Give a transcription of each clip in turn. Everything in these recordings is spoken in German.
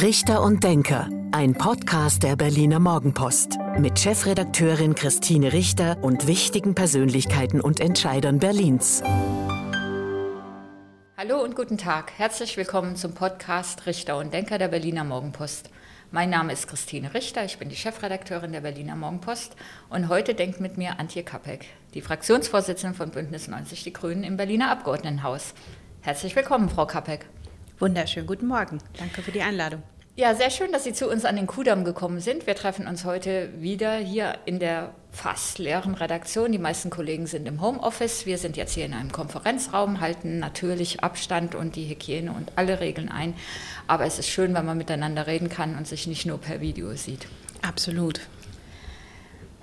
Richter und Denker, ein Podcast der Berliner Morgenpost mit Chefredakteurin Christine Richter und wichtigen Persönlichkeiten und Entscheidern Berlins. Hallo und guten Tag. Herzlich willkommen zum Podcast Richter und Denker der Berliner Morgenpost. Mein Name ist Christine Richter, ich bin die Chefredakteurin der Berliner Morgenpost und heute denkt mit mir Antje Kapek, die Fraktionsvorsitzende von Bündnis 90 Die Grünen im Berliner Abgeordnetenhaus. Herzlich willkommen, Frau Kapek. Wunderschönen guten Morgen. Danke für die Einladung. Ja, sehr schön, dass Sie zu uns an den Kudamm gekommen sind. Wir treffen uns heute wieder hier in der fast leeren Redaktion. Die meisten Kollegen sind im Homeoffice. Wir sind jetzt hier in einem Konferenzraum, halten natürlich Abstand und die Hygiene und alle Regeln ein. Aber es ist schön, wenn man miteinander reden kann und sich nicht nur per Video sieht. Absolut.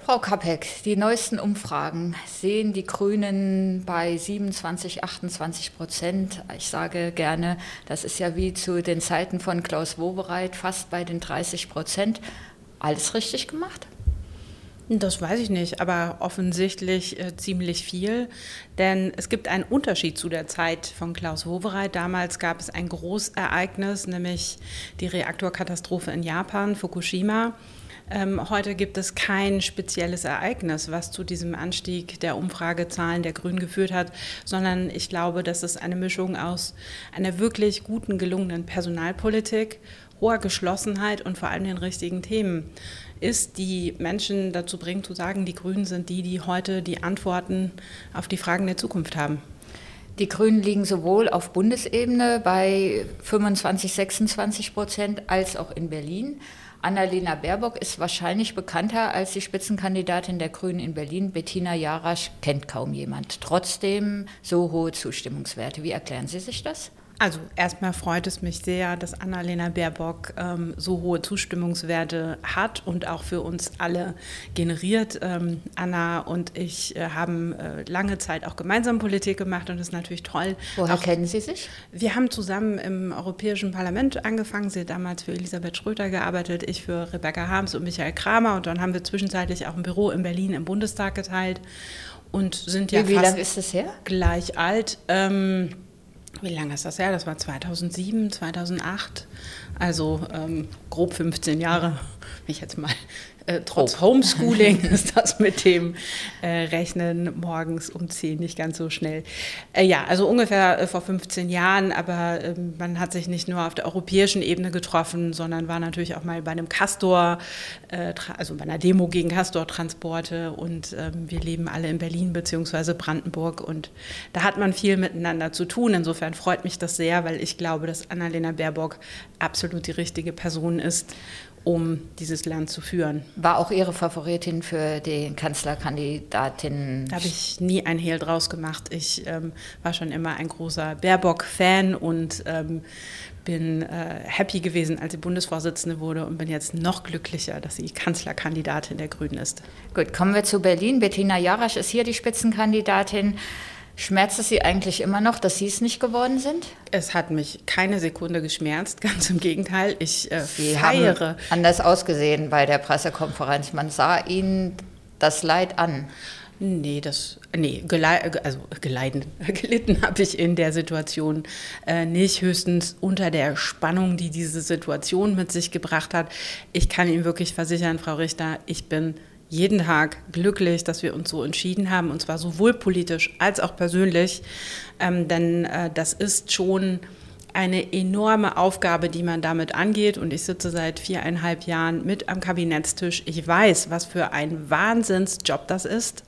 Frau Kapek, die neuesten Umfragen sehen die Grünen bei 27, 28 Prozent. Ich sage gerne, das ist ja wie zu den Zeiten von Klaus Wobereit, fast bei den 30 Prozent. Alles richtig gemacht? Das weiß ich nicht, aber offensichtlich äh, ziemlich viel. Denn es gibt einen Unterschied zu der Zeit von Klaus Wowereit. Damals gab es ein Großereignis, nämlich die Reaktorkatastrophe in Japan, Fukushima. Ähm, heute gibt es kein spezielles Ereignis, was zu diesem Anstieg der Umfragezahlen der Grünen geführt hat, sondern ich glaube, dass es eine Mischung aus einer wirklich guten, gelungenen Personalpolitik, hoher Geschlossenheit und vor allem den richtigen Themen ist, die Menschen dazu bringt zu sagen, die Grünen sind die, die heute die Antworten auf die Fragen der Zukunft haben. Die Grünen liegen sowohl auf Bundesebene bei 25, 26 Prozent als auch in Berlin. Annalena Baerbock ist wahrscheinlich bekannter als die Spitzenkandidatin der Grünen in Berlin. Bettina Jarasch kennt kaum jemand. Trotzdem so hohe Zustimmungswerte. Wie erklären Sie sich das? Also erstmal freut es mich sehr, dass Annalena Baerbock ähm, so hohe Zustimmungswerte hat und auch für uns alle generiert. Ähm, Anna und ich äh, haben äh, lange Zeit auch gemeinsam Politik gemacht und das ist natürlich toll. Woher auch, kennen Sie sich? Wir haben zusammen im Europäischen Parlament angefangen. Sie hat damals für Elisabeth Schröter gearbeitet, ich für Rebecca Harms und Michael Kramer und dann haben wir zwischenzeitlich auch ein Büro in Berlin im Bundestag geteilt und sind ja wie, wie lange ist das her? gleich alt. Ähm, wie lange ist das her? Das war 2007, 2008. Also ähm, grob 15 Jahre, wenn ich jetzt mal äh, trotz oh. Homeschooling ist das mit dem äh, Rechnen morgens um 10 nicht ganz so schnell. Äh, ja, also ungefähr äh, vor 15 Jahren, aber ähm, man hat sich nicht nur auf der europäischen Ebene getroffen, sondern war natürlich auch mal bei einem Castor, äh, also bei einer Demo gegen Castor-Transporte und ähm, wir leben alle in Berlin bzw. Brandenburg und da hat man viel miteinander zu tun. Insofern freut mich das sehr, weil ich glaube, dass Annalena Baerbock absolut die richtige Person ist um dieses Land zu führen. War auch Ihre Favoritin für den Kanzlerkandidatin? Da habe ich nie ein Hehl draus gemacht. Ich ähm, war schon immer ein großer Baerbock-Fan und ähm, bin äh, happy gewesen, als sie Bundesvorsitzende wurde und bin jetzt noch glücklicher, dass sie Kanzlerkandidatin der Grünen ist. Gut, kommen wir zu Berlin. Bettina Jarasch ist hier die Spitzenkandidatin. Schmerzt es Sie eigentlich immer noch, dass Sie es nicht geworden sind? Es hat mich keine Sekunde geschmerzt, ganz im Gegenteil. Ich äh, Sie feiere. Haben anders ausgesehen bei der Pressekonferenz. Man sah Ihnen das Leid an. Nee, das, nee, gelei also geleiden, gelitten habe ich in der Situation äh, nicht, höchstens unter der Spannung, die diese Situation mit sich gebracht hat. Ich kann Ihnen wirklich versichern, Frau Richter, ich bin jeden Tag glücklich, dass wir uns so entschieden haben, und zwar sowohl politisch als auch persönlich. Ähm, denn äh, das ist schon eine enorme Aufgabe, die man damit angeht. Und ich sitze seit viereinhalb Jahren mit am Kabinettstisch. Ich weiß, was für ein Wahnsinnsjob das ist.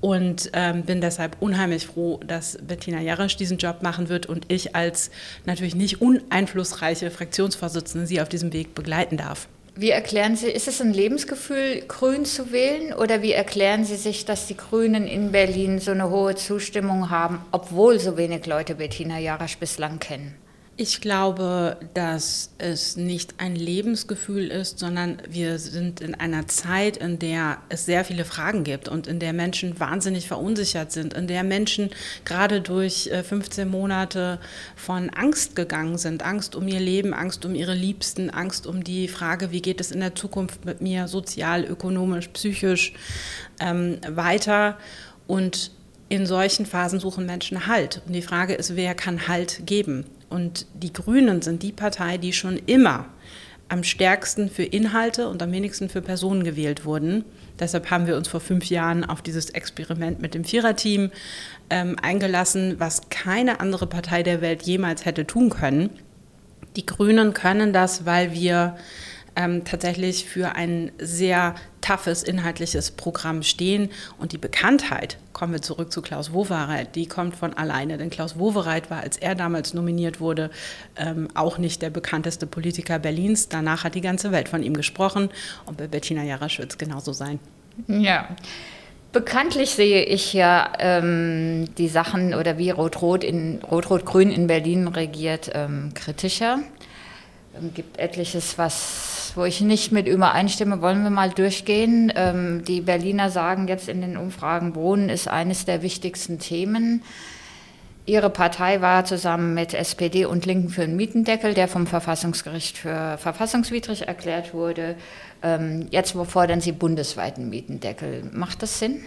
Und ähm, bin deshalb unheimlich froh, dass Bettina Jarasch diesen Job machen wird und ich als natürlich nicht uneinflussreiche Fraktionsvorsitzende sie auf diesem Weg begleiten darf. Wie erklären Sie, ist es ein Lebensgefühl, grün zu wählen? Oder wie erklären Sie sich, dass die Grünen in Berlin so eine hohe Zustimmung haben, obwohl so wenig Leute Bettina Jarasch bislang kennen? Ich glaube, dass es nicht ein Lebensgefühl ist, sondern wir sind in einer Zeit, in der es sehr viele Fragen gibt und in der Menschen wahnsinnig verunsichert sind, in der Menschen gerade durch 15 äh, Monate von Angst gegangen sind. Angst um ihr Leben, Angst um ihre Liebsten, Angst um die Frage, wie geht es in der Zukunft mit mir sozial, ökonomisch, psychisch ähm, weiter. Und in solchen Phasen suchen Menschen Halt. Und die Frage ist, wer kann Halt geben? Und die Grünen sind die Partei, die schon immer am stärksten für Inhalte und am wenigsten für Personen gewählt wurden. Deshalb haben wir uns vor fünf Jahren auf dieses Experiment mit dem Viererteam ähm, eingelassen, was keine andere Partei der Welt jemals hätte tun können. Die Grünen können das, weil wir ähm, tatsächlich für ein sehr toughes inhaltliches Programm stehen. Und die Bekanntheit, kommen wir zurück zu Klaus Wowereit, die kommt von alleine. Denn Klaus Wowereit war, als er damals nominiert wurde, ähm, auch nicht der bekannteste Politiker Berlins. Danach hat die ganze Welt von ihm gesprochen und bei Bettina Jarasch genauso sein. Ja. Bekanntlich sehe ich ja ähm, die Sachen oder wie Rot-Rot in Rot-Rot-Grün in Berlin regiert ähm, kritischer. Es ähm, gibt etliches, was, wo ich nicht mit übereinstimme. Wollen wir mal durchgehen? Ähm, die Berliner sagen jetzt in den Umfragen, Wohnen ist eines der wichtigsten Themen. Ihre Partei war zusammen mit SPD und Linken für einen Mietendeckel, der vom Verfassungsgericht für verfassungswidrig erklärt wurde. Ähm, jetzt fordern Sie bundesweiten Mietendeckel. Macht das Sinn?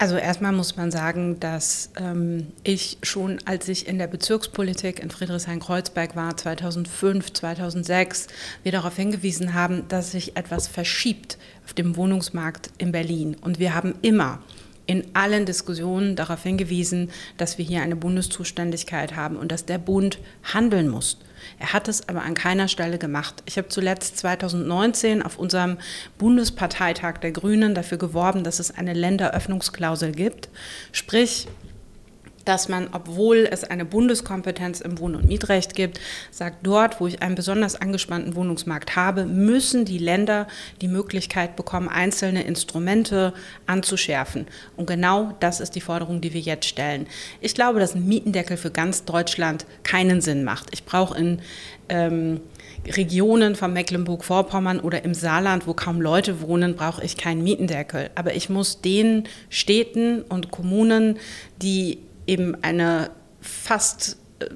Also erstmal muss man sagen, dass ähm, ich schon, als ich in der Bezirkspolitik in Friedrichshain-Kreuzberg war, 2005, 2006, wir darauf hingewiesen haben, dass sich etwas verschiebt auf dem Wohnungsmarkt in Berlin. Und wir haben immer in allen Diskussionen darauf hingewiesen, dass wir hier eine Bundeszuständigkeit haben und dass der Bund handeln muss. Er hat es aber an keiner Stelle gemacht. Ich habe zuletzt 2019 auf unserem Bundesparteitag der Grünen dafür geworben, dass es eine Länderöffnungsklausel gibt. Sprich, dass man, obwohl es eine Bundeskompetenz im Wohn- und Mietrecht gibt, sagt, dort, wo ich einen besonders angespannten Wohnungsmarkt habe, müssen die Länder die Möglichkeit bekommen, einzelne Instrumente anzuschärfen. Und genau das ist die Forderung, die wir jetzt stellen. Ich glaube, dass ein Mietendeckel für ganz Deutschland keinen Sinn macht. Ich brauche in ähm, Regionen von Mecklenburg-Vorpommern oder im Saarland, wo kaum Leute wohnen, brauche ich keinen Mietendeckel. Aber ich muss den Städten und Kommunen, die eben eine fast äh,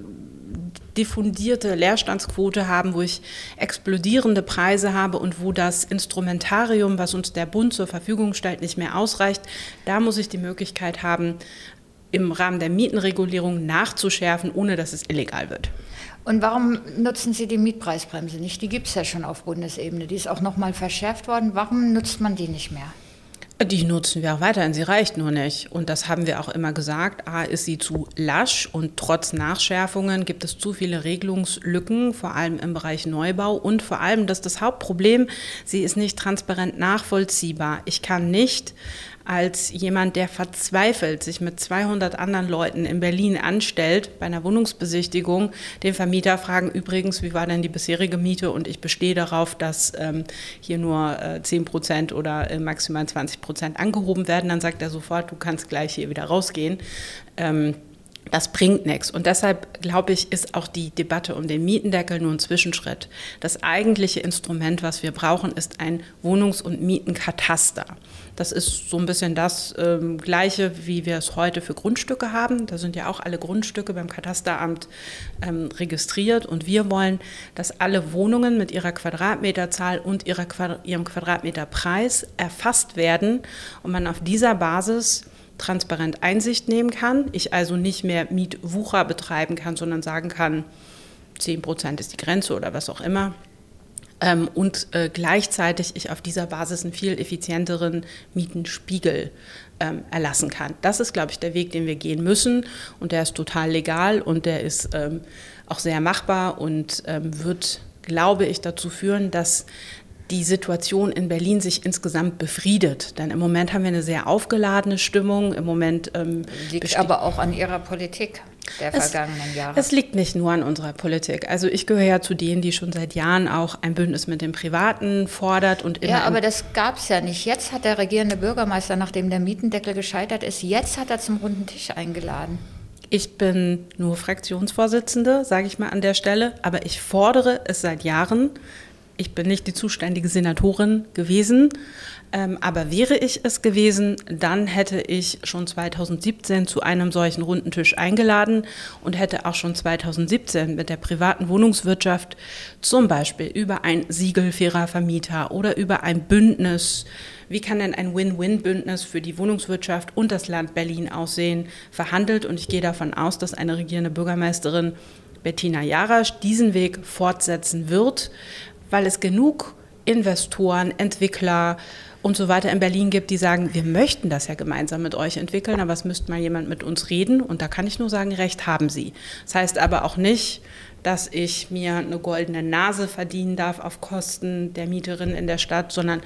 diffundierte Leerstandsquote haben, wo ich explodierende Preise habe und wo das Instrumentarium, was uns der Bund zur Verfügung stellt, nicht mehr ausreicht. Da muss ich die Möglichkeit haben, im Rahmen der Mietenregulierung nachzuschärfen, ohne dass es illegal wird. Und warum nutzen Sie die Mietpreisbremse nicht? Die gibt es ja schon auf Bundesebene. Die ist auch noch mal verschärft worden. Warum nutzt man die nicht mehr? Die nutzen wir auch weiterhin, sie reicht nur nicht. Und das haben wir auch immer gesagt. A, ist sie zu lasch und trotz Nachschärfungen gibt es zu viele Regelungslücken, vor allem im Bereich Neubau. Und vor allem, das ist das Hauptproblem, sie ist nicht transparent nachvollziehbar. Ich kann nicht als jemand, der verzweifelt sich mit 200 anderen Leuten in Berlin anstellt bei einer Wohnungsbesichtigung, den Vermieter fragen, übrigens, wie war denn die bisherige Miete? Und ich bestehe darauf, dass ähm, hier nur äh, 10 Prozent oder äh, maximal 20 Prozent angehoben werden. Dann sagt er sofort, du kannst gleich hier wieder rausgehen. Ähm, das bringt nichts. Und deshalb, glaube ich, ist auch die Debatte um den Mietendeckel nur ein Zwischenschritt. Das eigentliche Instrument, was wir brauchen, ist ein Wohnungs- und Mietenkataster. Das ist so ein bisschen das ähm, Gleiche, wie wir es heute für Grundstücke haben. Da sind ja auch alle Grundstücke beim Katasteramt ähm, registriert. Und wir wollen, dass alle Wohnungen mit ihrer Quadratmeterzahl und ihrer Quadrat ihrem Quadratmeterpreis erfasst werden und man auf dieser Basis transparent Einsicht nehmen kann. Ich also nicht mehr Mietwucher betreiben kann, sondern sagen kann, 10 Prozent ist die Grenze oder was auch immer. Ähm, und äh, gleichzeitig ich auf dieser Basis einen viel effizienteren Mietenspiegel ähm, erlassen kann. Das ist, glaube ich, der Weg, den wir gehen müssen. Und der ist total legal und der ist ähm, auch sehr machbar und ähm, wird, glaube ich, dazu führen, dass die Situation in Berlin sich insgesamt befriedet. Denn im Moment haben wir eine sehr aufgeladene Stimmung. Im Moment ähm, liegt aber auch an Ihrer Politik der es, vergangenen Jahre. Es liegt nicht nur an unserer Politik. Also ich gehöre ja zu denen, die schon seit Jahren auch ein Bündnis mit dem Privaten fordert und immer. Ja, aber das gab es ja nicht. Jetzt hat der regierende Bürgermeister, nachdem der Mietendeckel gescheitert ist, jetzt hat er zum runden Tisch eingeladen. Ich bin nur Fraktionsvorsitzende, sage ich mal an der Stelle, aber ich fordere es seit Jahren ich bin nicht die zuständige Senatorin gewesen, ähm, aber wäre ich es gewesen, dann hätte ich schon 2017 zu einem solchen runden Tisch eingeladen und hätte auch schon 2017 mit der privaten Wohnungswirtschaft zum Beispiel über ein Siegel fairer Vermieter oder über ein Bündnis, wie kann denn ein Win-Win-Bündnis für die Wohnungswirtschaft und das Land Berlin aussehen, verhandelt. Und ich gehe davon aus, dass eine regierende Bürgermeisterin Bettina Jarasch diesen Weg fortsetzen wird, weil es genug Investoren, Entwickler und so weiter in Berlin gibt, die sagen, wir möchten das ja gemeinsam mit euch entwickeln, aber es müsste mal jemand mit uns reden. Und da kann ich nur sagen, recht haben sie. Das heißt aber auch nicht, dass ich mir eine goldene Nase verdienen darf auf Kosten der Mieterin in der Stadt, sondern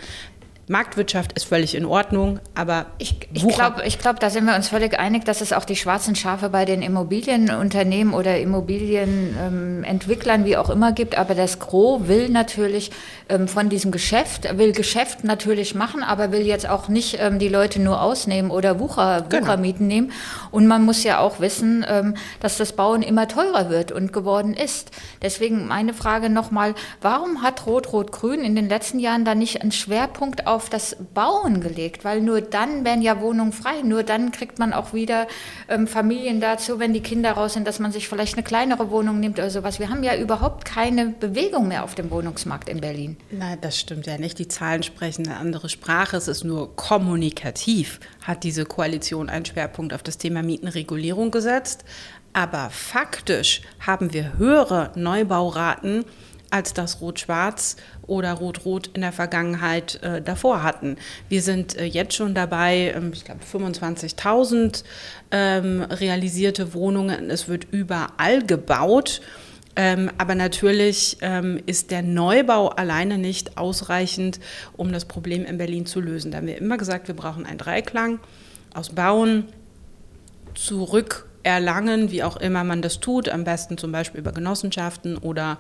Marktwirtschaft ist völlig in Ordnung, aber ich, ich glaube, ich glaub, da sind wir uns völlig einig, dass es auch die schwarzen Schafe bei den Immobilienunternehmen oder Immobilienentwicklern, ähm, wie auch immer, gibt. Aber das Gros will natürlich ähm, von diesem Geschäft, will Geschäft natürlich machen, aber will jetzt auch nicht ähm, die Leute nur ausnehmen oder Wucher, genau. Wuchermieten nehmen. Und man muss ja auch wissen, ähm, dass das Bauen immer teurer wird und geworden ist. Deswegen meine Frage nochmal, warum hat Rot-Rot-Grün in den letzten Jahren da nicht einen Schwerpunkt auf auf das Bauen gelegt, weil nur dann werden ja Wohnungen frei, nur dann kriegt man auch wieder ähm, Familien dazu, wenn die Kinder raus sind, dass man sich vielleicht eine kleinere Wohnung nimmt oder sowas. Wir haben ja überhaupt keine Bewegung mehr auf dem Wohnungsmarkt in Berlin. Nein, das stimmt ja nicht. Die Zahlen sprechen eine andere Sprache. Es ist nur kommunikativ, hat diese Koalition einen Schwerpunkt auf das Thema Mietenregulierung gesetzt. Aber faktisch haben wir höhere Neubauraten als das Rot-Schwarz oder Rot-Rot in der Vergangenheit äh, davor hatten. Wir sind äh, jetzt schon dabei, ähm, ich glaube 25.000 ähm, realisierte Wohnungen. Es wird überall gebaut. Ähm, aber natürlich ähm, ist der Neubau alleine nicht ausreichend, um das Problem in Berlin zu lösen. Da haben wir immer gesagt, wir brauchen einen Dreiklang aus Bauen, zurück erlangen, wie auch immer man das tut, am besten zum Beispiel über Genossenschaften oder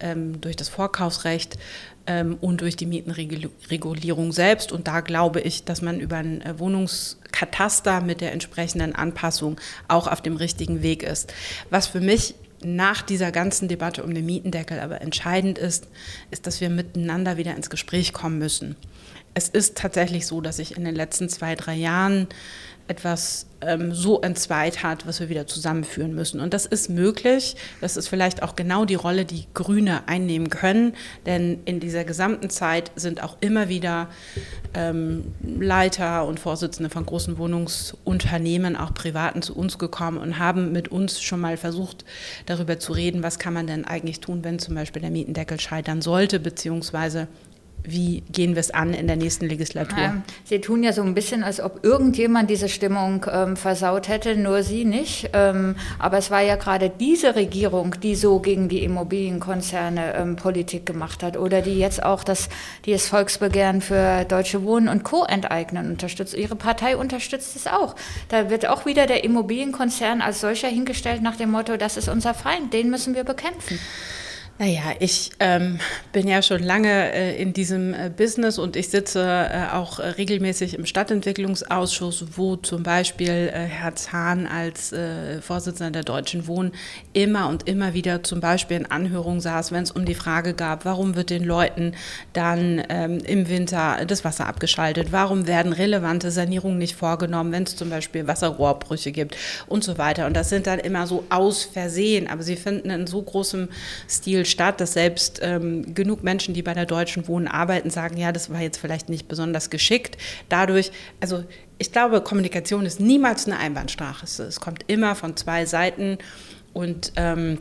ähm, durch das Vorkaufsrecht ähm, und durch die Mietenregulierung selbst. Und da glaube ich, dass man über ein äh, Wohnungskataster mit der entsprechenden Anpassung auch auf dem richtigen Weg ist. Was für mich nach dieser ganzen Debatte um den Mietendeckel aber entscheidend ist, ist, dass wir miteinander wieder ins Gespräch kommen müssen. Es ist tatsächlich so, dass ich in den letzten zwei, drei Jahren etwas ähm, so entzweit hat, was wir wieder zusammenführen müssen. Und das ist möglich. Das ist vielleicht auch genau die Rolle, die Grüne einnehmen können. Denn in dieser gesamten Zeit sind auch immer wieder ähm, Leiter und Vorsitzende von großen Wohnungsunternehmen, auch privaten, zu uns gekommen und haben mit uns schon mal versucht, darüber zu reden, was kann man denn eigentlich tun, wenn zum Beispiel der Mietendeckel scheitern sollte, beziehungsweise wie gehen wir es an in der nächsten Legislatur? Ähm, Sie tun ja so ein bisschen, als ob irgendjemand diese Stimmung ähm, versaut hätte, nur Sie nicht. Ähm, aber es war ja gerade diese Regierung, die so gegen die Immobilienkonzerne ähm, Politik gemacht hat oder die jetzt auch das, das Volksbegehren für Deutsche Wohnen und Co. enteignen unterstützt. Ihre Partei unterstützt es auch. Da wird auch wieder der Immobilienkonzern als solcher hingestellt nach dem Motto, das ist unser Feind, den müssen wir bekämpfen. Naja, ich ähm, bin ja schon lange äh, in diesem äh, Business und ich sitze äh, auch äh, regelmäßig im Stadtentwicklungsausschuss, wo zum Beispiel äh, Herr Zahn als äh, Vorsitzender der Deutschen Wohnen immer und immer wieder zum Beispiel in Anhörungen saß, wenn es um die Frage gab, warum wird den Leuten dann ähm, im Winter das Wasser abgeschaltet, warum werden relevante Sanierungen nicht vorgenommen, wenn es zum Beispiel Wasserrohrbrüche gibt und so weiter. Und das sind dann immer so aus Versehen, aber sie finden in so großem Stil statt, dass selbst ähm, genug Menschen, die bei der Deutschen Wohnen arbeiten, sagen, ja, das war jetzt vielleicht nicht besonders geschickt. Dadurch, also ich glaube, Kommunikation ist niemals eine Einbahnstraße. Es kommt immer von zwei Seiten und ähm,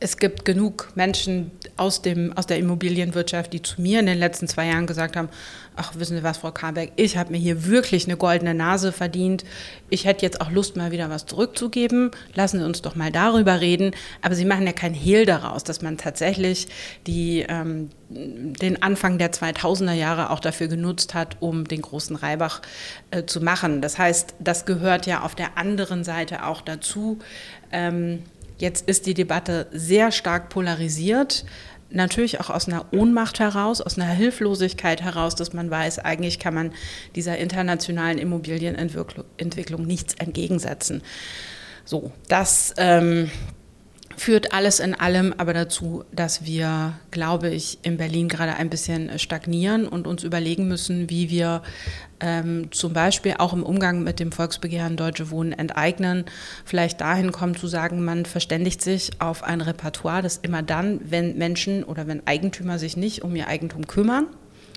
es gibt genug Menschen aus, dem, aus der Immobilienwirtschaft, die zu mir in den letzten zwei Jahren gesagt haben, ach, wissen Sie was, Frau Karbeck, ich habe mir hier wirklich eine goldene Nase verdient. Ich hätte jetzt auch Lust, mal wieder was zurückzugeben. Lassen Sie uns doch mal darüber reden. Aber Sie machen ja kein Hehl daraus, dass man tatsächlich die, ähm, den Anfang der 2000er Jahre auch dafür genutzt hat, um den großen Reibach äh, zu machen. Das heißt, das gehört ja auf der anderen Seite auch dazu. Ähm, Jetzt ist die Debatte sehr stark polarisiert natürlich auch aus einer Ohnmacht heraus, aus einer Hilflosigkeit heraus, dass man weiß, eigentlich kann man dieser internationalen Immobilienentwicklung nichts entgegensetzen. So, das ähm, führt alles in allem aber dazu, dass wir, glaube ich, in Berlin gerade ein bisschen stagnieren und uns überlegen müssen, wie wir ähm, zum Beispiel auch im Umgang mit dem Volksbegehren Deutsche Wohnen enteignen, vielleicht dahin kommen zu sagen, man verständigt sich auf ein Repertoire, das immer dann, wenn Menschen oder wenn Eigentümer sich nicht um ihr Eigentum kümmern,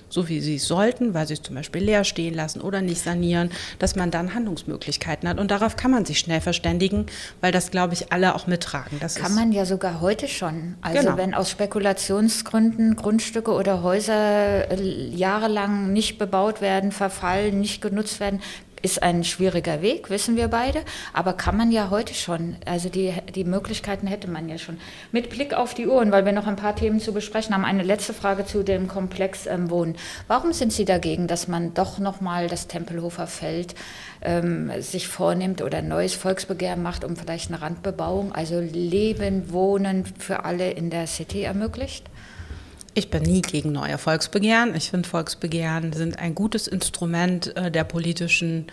so wie sie es sollten, weil sie es zum Beispiel leer stehen lassen oder nicht sanieren, dass man dann Handlungsmöglichkeiten hat. Und darauf kann man sich schnell verständigen, weil das, glaube ich, alle auch mittragen. Das kann man ja sogar heute schon. Also genau. wenn aus Spekulationsgründen Grundstücke oder Häuser äh, jahrelang nicht bebaut werden, verfallen, nicht genutzt werden, ist ein schwieriger Weg, wissen wir beide, aber kann man ja heute schon. Also die, die Möglichkeiten hätte man ja schon. Mit Blick auf die Uhren, weil wir noch ein paar Themen zu besprechen haben, eine letzte Frage zu dem Komplex ähm, Wohnen. Warum sind Sie dagegen, dass man doch nochmal das Tempelhofer Feld ähm, sich vornimmt oder ein neues Volksbegehren macht, um vielleicht eine Randbebauung, also Leben, Wohnen für alle in der City ermöglicht? Ich bin nie gegen neue Volksbegehren. Ich finde, Volksbegehren sind ein gutes Instrument äh, der politischen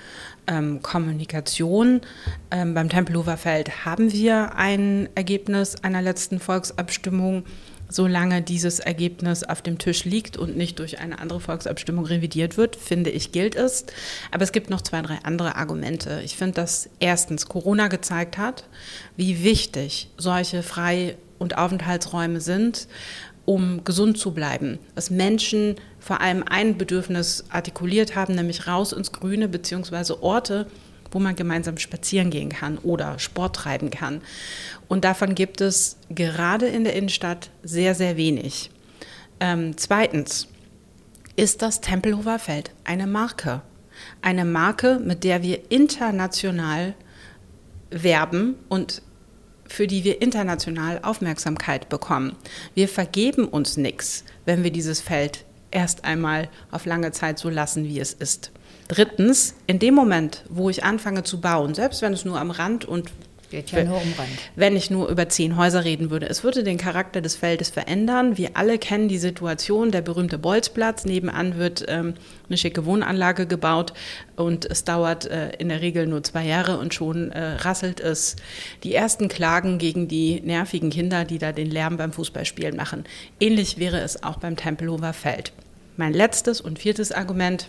ähm, Kommunikation. Ähm, beim Tempelhofer Feld haben wir ein Ergebnis einer letzten Volksabstimmung. Solange dieses Ergebnis auf dem Tisch liegt und nicht durch eine andere Volksabstimmung revidiert wird, finde ich, gilt es. Aber es gibt noch zwei, drei andere Argumente. Ich finde, dass erstens Corona gezeigt hat, wie wichtig solche Frei- und Aufenthaltsräume sind um gesund zu bleiben. Dass Menschen vor allem ein Bedürfnis artikuliert haben, nämlich raus ins Grüne beziehungsweise Orte, wo man gemeinsam spazieren gehen kann oder Sport treiben kann. Und davon gibt es gerade in der Innenstadt sehr, sehr wenig. Ähm, zweitens ist das Tempelhofer Feld eine Marke. Eine Marke, mit der wir international werben und für die wir international Aufmerksamkeit bekommen. Wir vergeben uns nichts, wenn wir dieses Feld erst einmal auf lange Zeit so lassen, wie es ist. Drittens, in dem Moment, wo ich anfange zu bauen, selbst wenn es nur am Rand und Geht ja nur um Rand. Wenn ich nur über zehn Häuser reden würde. Es würde den Charakter des Feldes verändern. Wir alle kennen die Situation, der berühmte Bolzplatz. Nebenan wird ähm, eine schicke Wohnanlage gebaut und es dauert äh, in der Regel nur zwei Jahre und schon äh, rasselt es. Die ersten Klagen gegen die nervigen Kinder, die da den Lärm beim Fußballspielen machen. Ähnlich wäre es auch beim Tempelhofer Feld. Mein letztes und viertes Argument.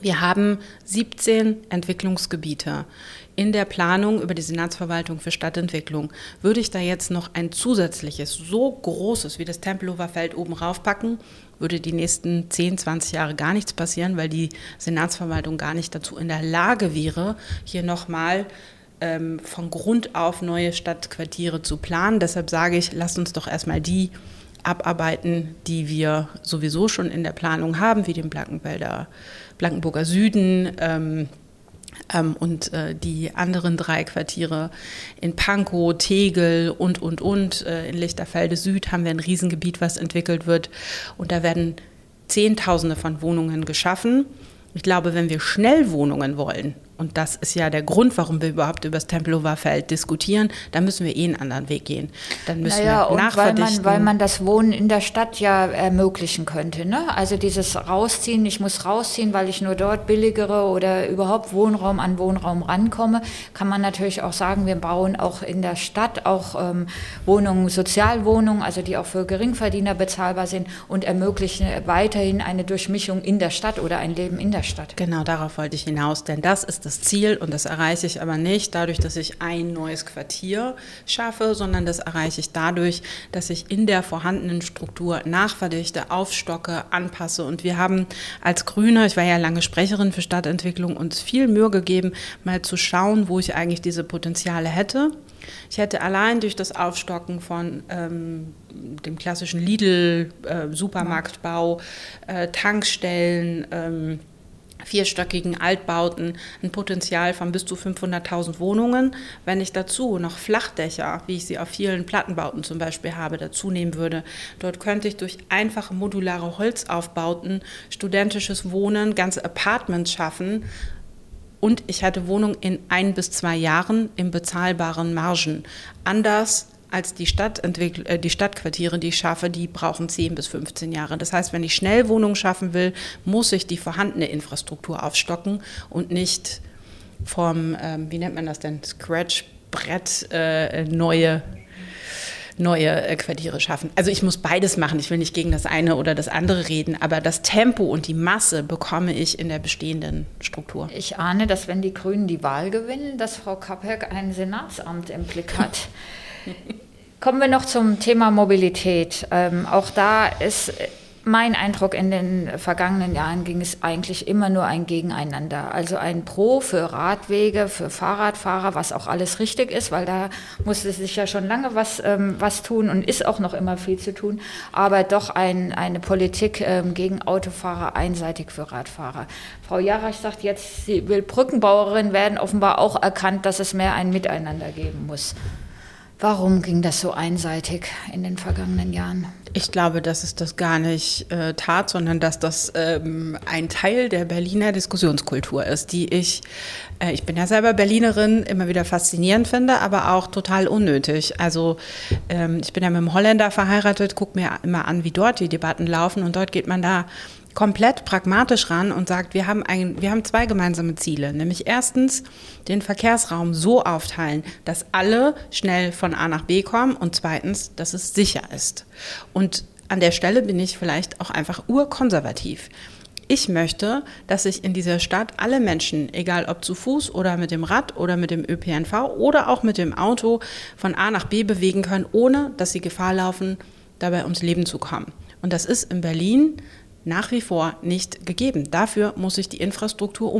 Wir haben 17 Entwicklungsgebiete in der Planung über die Senatsverwaltung für Stadtentwicklung würde ich da jetzt noch ein zusätzliches, so großes wie das Tempelhofer Feld oben raufpacken, würde die nächsten 10, 20 Jahre gar nichts passieren, weil die Senatsverwaltung gar nicht dazu in der Lage wäre, hier nochmal ähm, von Grund auf neue Stadtquartiere zu planen. Deshalb sage ich, lasst uns doch erstmal die abarbeiten, die wir sowieso schon in der Planung haben, wie den Blankenwälder, Blankenburger Süden, ähm, ähm, und äh, die anderen drei Quartiere in Pankow, Tegel und, und, und, äh, in Lichterfelde Süd haben wir ein Riesengebiet, was entwickelt wird. Und da werden Zehntausende von Wohnungen geschaffen. Ich glaube, wenn wir schnell Wohnungen wollen, und das ist ja der Grund, warum wir überhaupt über das Tempelhofer Feld diskutieren, dann müssen wir eh einen anderen Weg gehen. Dann müssen naja, wir nachverdichten. Weil man, weil man das Wohnen in der Stadt ja ermöglichen könnte. Ne? Also dieses Rausziehen, ich muss rausziehen, weil ich nur dort billigere oder überhaupt Wohnraum an Wohnraum rankomme, kann man natürlich auch sagen, wir bauen auch in der Stadt auch ähm, Wohnungen, Sozialwohnungen, also die auch für Geringverdiener bezahlbar sind und ermöglichen weiterhin eine Durchmischung in der Stadt oder ein Leben in der Stadt. Genau, darauf wollte ich hinaus, denn das ist das Ziel und das erreiche ich aber nicht dadurch, dass ich ein neues Quartier schaffe, sondern das erreiche ich dadurch, dass ich in der vorhandenen Struktur nachverdichte, aufstocke, anpasse. Und wir haben als Grüne, ich war ja lange Sprecherin für Stadtentwicklung, uns viel Mühe gegeben, mal zu schauen, wo ich eigentlich diese Potenziale hätte. Ich hätte allein durch das Aufstocken von ähm, dem klassischen Lidl-Supermarktbau, äh, äh, Tankstellen, ähm, vierstöckigen Altbauten ein Potenzial von bis zu 500.000 Wohnungen. Wenn ich dazu noch Flachdächer, wie ich sie auf vielen Plattenbauten zum Beispiel habe, dazu nehmen würde, dort könnte ich durch einfache modulare Holzaufbauten studentisches Wohnen, ganze Apartments schaffen. Und ich hätte Wohnungen in ein bis zwei Jahren im bezahlbaren Margen. Anders als die, äh, die Stadtquartiere, die ich schaffe, die brauchen 10 bis 15 Jahre. Das heißt, wenn ich schnell Wohnungen schaffen will, muss ich die vorhandene Infrastruktur aufstocken und nicht vom, ähm, wie nennt man das denn, Scratch-Brett äh, neue neue äh, Quartiere schaffen. Also ich muss beides machen. Ich will nicht gegen das eine oder das andere reden, aber das Tempo und die Masse bekomme ich in der bestehenden Struktur. Ich ahne, dass wenn die Grünen die Wahl gewinnen, dass Frau Kapperk ein Senatsamt im Blick hat. Kommen wir noch zum Thema Mobilität. Ähm, auch da ist mein Eindruck in den vergangenen Jahren ging es eigentlich immer nur ein Gegeneinander. Also ein Pro für Radwege, für Fahrradfahrer, was auch alles richtig ist, weil da musste sich ja schon lange was, ähm, was tun und ist auch noch immer viel zu tun. Aber doch ein, eine Politik ähm, gegen Autofahrer, einseitig für Radfahrer. Frau Jarach sagt jetzt, sie will Brückenbauerin werden, offenbar auch erkannt, dass es mehr ein Miteinander geben muss. Warum ging das so einseitig in den vergangenen Jahren? Ich glaube, dass es das gar nicht äh, tat, sondern dass das ähm, ein Teil der Berliner Diskussionskultur ist, die ich, äh, ich bin ja selber Berlinerin, immer wieder faszinierend finde, aber auch total unnötig. Also ähm, ich bin ja mit einem Holländer verheiratet, gucke mir immer an, wie dort die Debatten laufen und dort geht man da komplett pragmatisch ran und sagt, wir haben, ein, wir haben zwei gemeinsame Ziele. Nämlich erstens den Verkehrsraum so aufteilen, dass alle schnell von A nach B kommen und zweitens, dass es sicher ist. Und an der Stelle bin ich vielleicht auch einfach urkonservativ. Ich möchte, dass sich in dieser Stadt alle Menschen, egal ob zu Fuß oder mit dem Rad oder mit dem ÖPNV oder auch mit dem Auto, von A nach B bewegen können, ohne dass sie Gefahr laufen, dabei ums Leben zu kommen. Und das ist in Berlin nach wie vor nicht gegeben. Dafür muss sich die Infrastruktur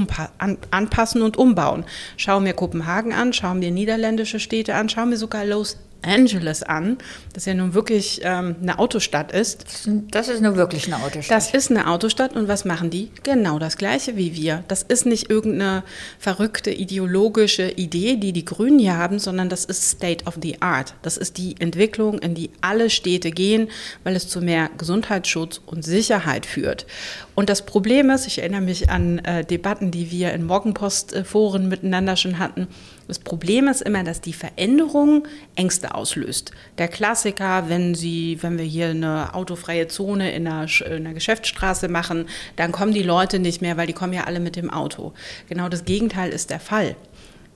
anpassen und umbauen. Schau mir Kopenhagen an, schau mir niederländische Städte an, schau mir sogar Los Angeles an, das ja nun wirklich ähm, eine Autostadt ist. Das ist nur wirklich eine Autostadt. Das ist eine Autostadt und was machen die? Genau das gleiche wie wir. Das ist nicht irgendeine verrückte ideologische Idee, die die Grünen hier haben, sondern das ist State of the Art. Das ist die Entwicklung, in die alle Städte gehen, weil es zu mehr Gesundheitsschutz und Sicherheit führt. Und das Problem ist, ich erinnere mich an äh, Debatten, die wir in Morgenpost-Foren miteinander schon hatten, das Problem ist immer, dass die Veränderung Ängste auslöst. Der Klassiker, wenn Sie, wenn wir hier eine autofreie Zone in einer, in einer Geschäftsstraße machen, dann kommen die Leute nicht mehr, weil die kommen ja alle mit dem Auto. Genau das Gegenteil ist der Fall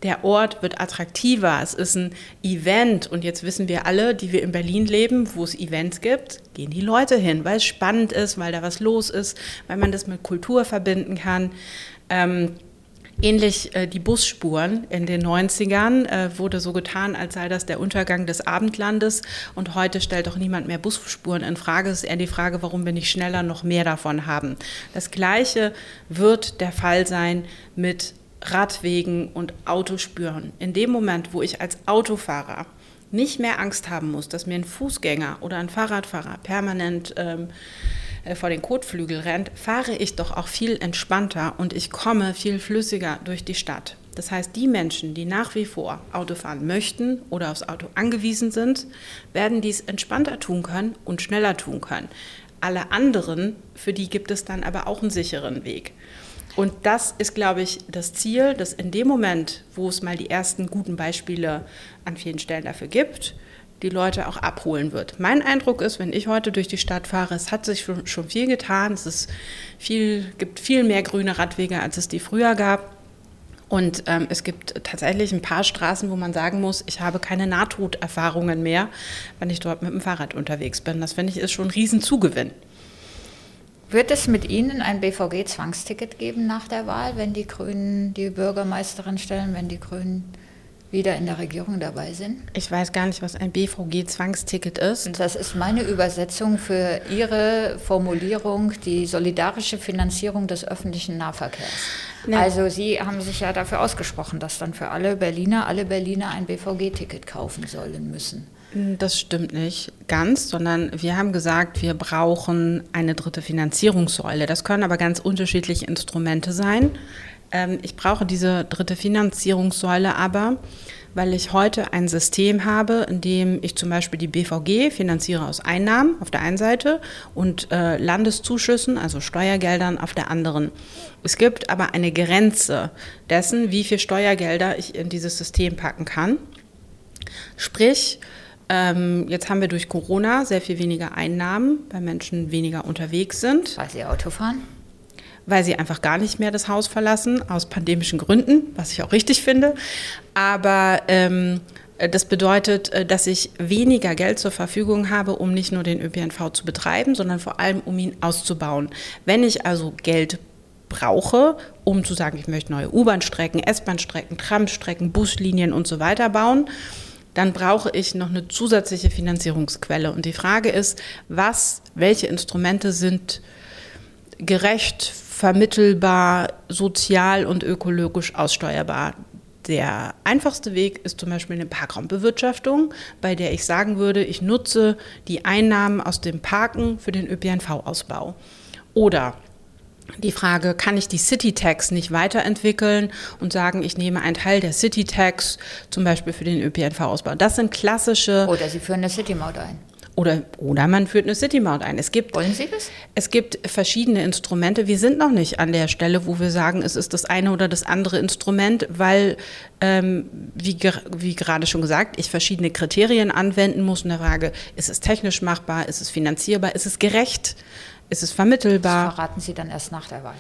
der Ort wird attraktiver. Es ist ein Event. Und jetzt wissen wir alle, die wir in Berlin leben, wo es Events gibt, gehen die Leute hin, weil es spannend ist, weil da was los ist, weil man das mit Kultur verbinden kann. Ähm, Ähnlich äh, die Busspuren in den 90ern äh, wurde so getan, als sei das der Untergang des Abendlandes. Und heute stellt doch niemand mehr Busspuren in Frage. Es ist eher die Frage, warum wir nicht schneller noch mehr davon haben. Das Gleiche wird der Fall sein mit Radwegen und Autospüren. In dem Moment, wo ich als Autofahrer nicht mehr Angst haben muss, dass mir ein Fußgänger oder ein Fahrradfahrer permanent ähm, äh, vor den Kotflügel rennt, fahre ich doch auch viel entspannter und ich komme viel flüssiger durch die Stadt. Das heißt, die Menschen, die nach wie vor Auto fahren möchten oder aufs Auto angewiesen sind, werden dies entspannter tun können und schneller tun können. Alle anderen, für die gibt es dann aber auch einen sicheren Weg. Und das ist, glaube ich, das Ziel, dass in dem Moment, wo es mal die ersten guten Beispiele an vielen Stellen dafür gibt, die Leute auch abholen wird. Mein Eindruck ist, wenn ich heute durch die Stadt fahre, es hat sich schon viel getan. Es ist viel, gibt viel mehr grüne Radwege, als es die früher gab. Und ähm, es gibt tatsächlich ein paar Straßen, wo man sagen muss, ich habe keine Nahtoderfahrungen mehr, wenn ich dort mit dem Fahrrad unterwegs bin. Das finde ich ist schon ein Riesenzugewinn. Wird es mit Ihnen ein BVG-Zwangsticket geben nach der Wahl, wenn die Grünen die Bürgermeisterin stellen, wenn die Grünen wieder in der Regierung dabei sind? Ich weiß gar nicht, was ein BVG-Zwangsticket ist. Das ist meine Übersetzung für Ihre Formulierung, die solidarische Finanzierung des öffentlichen Nahverkehrs. Nee. Also Sie haben sich ja dafür ausgesprochen, dass dann für alle Berliner, alle Berliner ein BVG-Ticket kaufen sollen müssen. Das stimmt nicht ganz, sondern wir haben gesagt, wir brauchen eine dritte Finanzierungssäule. Das können aber ganz unterschiedliche Instrumente sein. Ähm, ich brauche diese dritte Finanzierungssäule aber, weil ich heute ein System habe, in dem ich zum Beispiel die BVG finanziere aus Einnahmen auf der einen Seite und äh, Landeszuschüssen, also Steuergeldern auf der anderen. Es gibt aber eine Grenze dessen, wie viel Steuergelder ich in dieses System packen kann. Sprich, ähm, jetzt haben wir durch Corona sehr viel weniger Einnahmen, weil Menschen weniger unterwegs sind. Weil sie Auto fahren? Weil sie einfach gar nicht mehr das Haus verlassen, aus pandemischen Gründen, was ich auch richtig finde. Aber ähm, das bedeutet, äh, dass ich weniger Geld zur Verfügung habe, um nicht nur den ÖPNV zu betreiben, sondern vor allem, um ihn auszubauen. Wenn ich also Geld brauche, um zu sagen, ich möchte neue U-Bahn-Strecken, S-Bahn-Strecken, Tram-Strecken, Buslinien und so weiter bauen, dann brauche ich noch eine zusätzliche Finanzierungsquelle. Und die Frage ist, was, welche Instrumente sind gerecht, vermittelbar, sozial und ökologisch aussteuerbar? Der einfachste Weg ist zum Beispiel eine Parkraumbewirtschaftung, bei der ich sagen würde, ich nutze die Einnahmen aus dem Parken für den ÖPNV-Ausbau. Oder die Frage, kann ich die City Tax nicht weiterentwickeln und sagen, ich nehme einen Teil der City Tax zum Beispiel für den ÖPNV-Ausbau. Das sind klassische. Oder Sie führen eine City Maut ein. Oder, oder man führt eine City Maut ein. Es gibt, Wollen Sie das? Es gibt verschiedene Instrumente. Wir sind noch nicht an der Stelle, wo wir sagen, es ist das eine oder das andere Instrument, weil, ähm, wie, wie gerade schon gesagt, ich verschiedene Kriterien anwenden muss in der Frage, ist es technisch machbar, ist es finanzierbar, ist es gerecht? Ist es vermittelbar? Das verraten Sie dann erst nach der Wahl.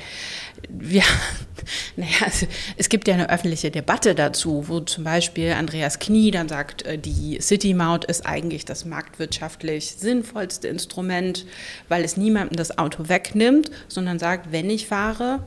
Ja, naja, also, es gibt ja eine öffentliche Debatte dazu, wo zum Beispiel Andreas Knie dann sagt, äh, die City Maut ist eigentlich das marktwirtschaftlich sinnvollste Instrument, weil es niemandem das Auto wegnimmt, sondern sagt, wenn ich fahre,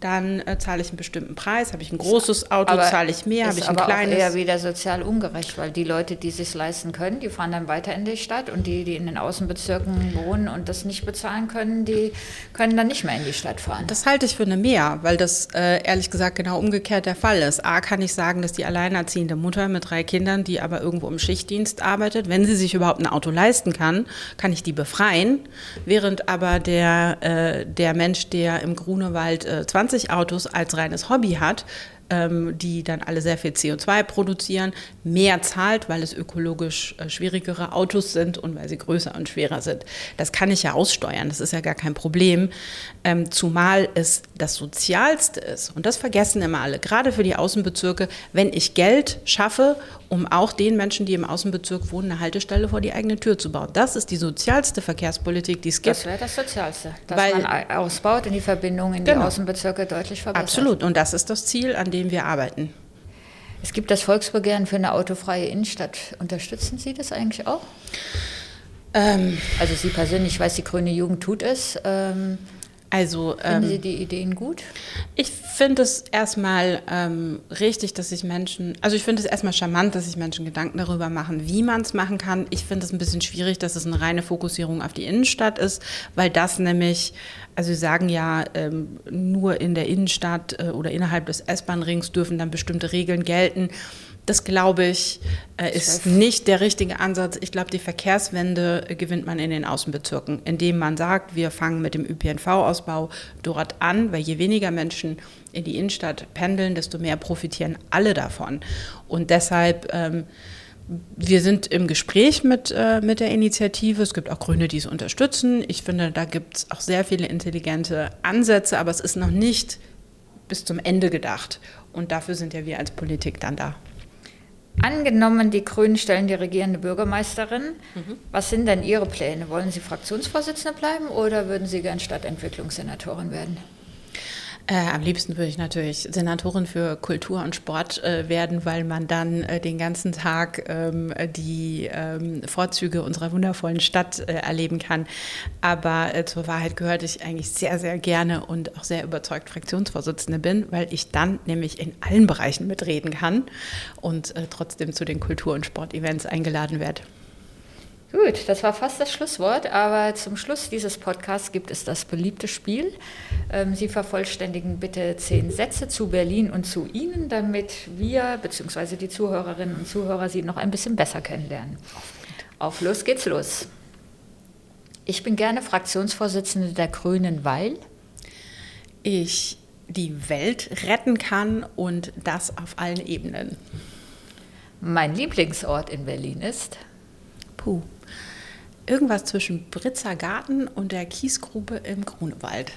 dann äh, zahle ich einen bestimmten Preis. Habe ich ein großes Auto, zahle ich mehr. Habe ich ein aber kleines. Auch eher wieder sozial ungerecht, weil die Leute, die sich leisten können, die fahren dann weiter in die Stadt und die, die in den Außenbezirken wohnen und das nicht bezahlen können, die können dann nicht mehr in die Stadt fahren. Das halte ich für eine Mehr, weil das äh, ehrlich gesagt genau umgekehrt der Fall ist. A kann ich sagen, dass die alleinerziehende Mutter mit drei Kindern, die aber irgendwo im Schichtdienst arbeitet, wenn sie sich überhaupt ein Auto leisten kann, kann ich die befreien, während aber der, äh, der Mensch, der im Grunewald äh, 20 20 Autos als reines Hobby hat, ähm, die dann alle sehr viel CO2 produzieren, mehr zahlt, weil es ökologisch äh, schwierigere Autos sind und weil sie größer und schwerer sind. Das kann ich ja aussteuern, das ist ja gar kein Problem, ähm, zumal es das Sozialste ist. Und das vergessen immer alle, gerade für die Außenbezirke, wenn ich Geld schaffe, um auch den Menschen, die im Außenbezirk wohnen, eine Haltestelle vor die eigene Tür zu bauen. Das ist die sozialste Verkehrspolitik, die es gibt. Das wäre das Sozialste, dass weil, man ausbaut und die Verbindungen in genau. die Außenbezirke deutlich verbessert. Absolut, und das ist das Ziel, an dem wir arbeiten. Es gibt das Volksbegehren für eine autofreie Innenstadt. Unterstützen Sie das eigentlich auch? Ähm, also Sie persönlich, ich weiß, die Grüne Jugend tut es. Ähm, also, Finden ähm, Sie die Ideen gut? Ich finde es erstmal ähm, richtig, dass sich Menschen, also ich finde es erstmal charmant, dass sich Menschen Gedanken darüber machen, wie man es machen kann. Ich finde es ein bisschen schwierig, dass es eine reine Fokussierung auf die Innenstadt ist, weil das nämlich, also Sie sagen ja, ähm, nur in der Innenstadt äh, oder innerhalb des S-Bahn-Rings dürfen dann bestimmte Regeln gelten. Das glaube ich, äh, ist nicht der richtige Ansatz. Ich glaube, die Verkehrswende gewinnt man in den Außenbezirken, indem man sagt, wir fangen mit dem ÖPNV-Ausbau dort an, weil je weniger Menschen in die Innenstadt pendeln, desto mehr profitieren alle davon. Und deshalb ähm, wir sind im Gespräch mit, äh, mit der Initiative. Es gibt auch Grüne, die es unterstützen. Ich finde, da gibt es auch sehr viele intelligente Ansätze, aber es ist noch nicht bis zum Ende gedacht. Und dafür sind ja wir als Politik dann da. Angenommen, die Grünen stellen die regierende Bürgermeisterin. Mhm. Was sind denn Ihre Pläne? Wollen Sie Fraktionsvorsitzende bleiben oder würden Sie gern Stadtentwicklungssenatorin werden? Äh, am liebsten würde ich natürlich Senatorin für Kultur und Sport äh, werden, weil man dann äh, den ganzen Tag ähm, die ähm, Vorzüge unserer wundervollen Stadt äh, erleben kann. Aber äh, zur Wahrheit gehört ich eigentlich sehr, sehr gerne und auch sehr überzeugt Fraktionsvorsitzende bin, weil ich dann nämlich in allen Bereichen mitreden kann und äh, trotzdem zu den Kultur- und Sportevents eingeladen werde. Gut, das war fast das Schlusswort, aber zum Schluss dieses Podcasts gibt es das beliebte Spiel. Ähm, Sie vervollständigen bitte zehn Sätze zu Berlin und zu Ihnen, damit wir bzw. die Zuhörerinnen und Zuhörer Sie noch ein bisschen besser kennenlernen. Auf los geht's los. Ich bin gerne Fraktionsvorsitzende der Grünen, weil ich die Welt retten kann und das auf allen Ebenen. Mein Lieblingsort in Berlin ist? Puh irgendwas zwischen Britzer Garten und der Kiesgrube im Grunewald.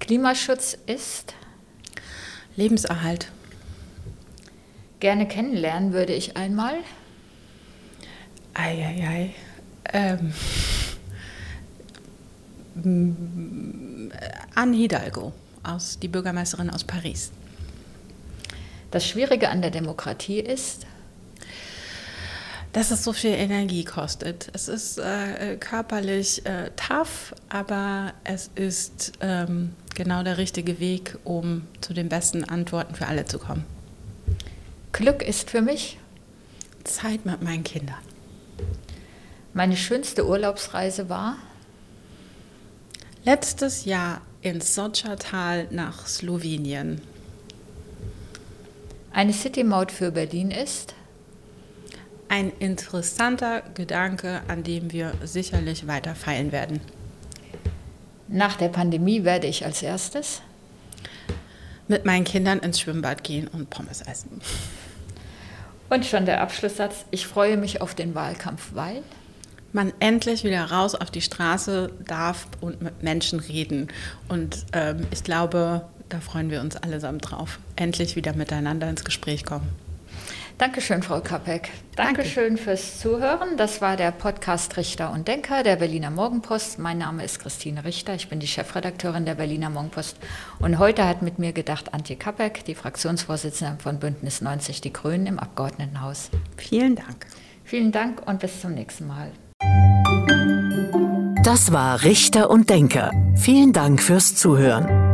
Klimaschutz ist Lebenserhalt. Gerne kennenlernen würde ich einmal. Eieiei. Ähm. Anne Hidalgo, aus, die Bürgermeisterin aus Paris. Das Schwierige an der Demokratie ist, dass es so viel Energie kostet. Es ist äh, körperlich äh, tough, aber es ist ähm, genau der richtige Weg, um zu den besten Antworten für alle zu kommen. Glück ist für mich Zeit mit meinen Kindern. Meine schönste Urlaubsreise war? Letztes Jahr ins Sotschertal nach Slowenien. Eine City-Maut für Berlin ist? Ein interessanter Gedanke, an dem wir sicherlich weiter feilen werden. Nach der Pandemie werde ich als erstes mit meinen Kindern ins Schwimmbad gehen und Pommes essen. Und schon der Abschlusssatz. Ich freue mich auf den Wahlkampf, weil man endlich wieder raus auf die Straße darf und mit Menschen reden. Und ähm, ich glaube, da freuen wir uns allesamt drauf, endlich wieder miteinander ins Gespräch kommen. Dankeschön, Frau Kapek. Dankeschön Danke. fürs Zuhören. Das war der Podcast Richter und Denker der Berliner Morgenpost. Mein Name ist Christine Richter. Ich bin die Chefredakteurin der Berliner Morgenpost. Und heute hat mit mir gedacht Antje Kapek, die Fraktionsvorsitzende von Bündnis 90 Die Grünen im Abgeordnetenhaus. Vielen Dank. Vielen Dank und bis zum nächsten Mal. Das war Richter und Denker. Vielen Dank fürs Zuhören.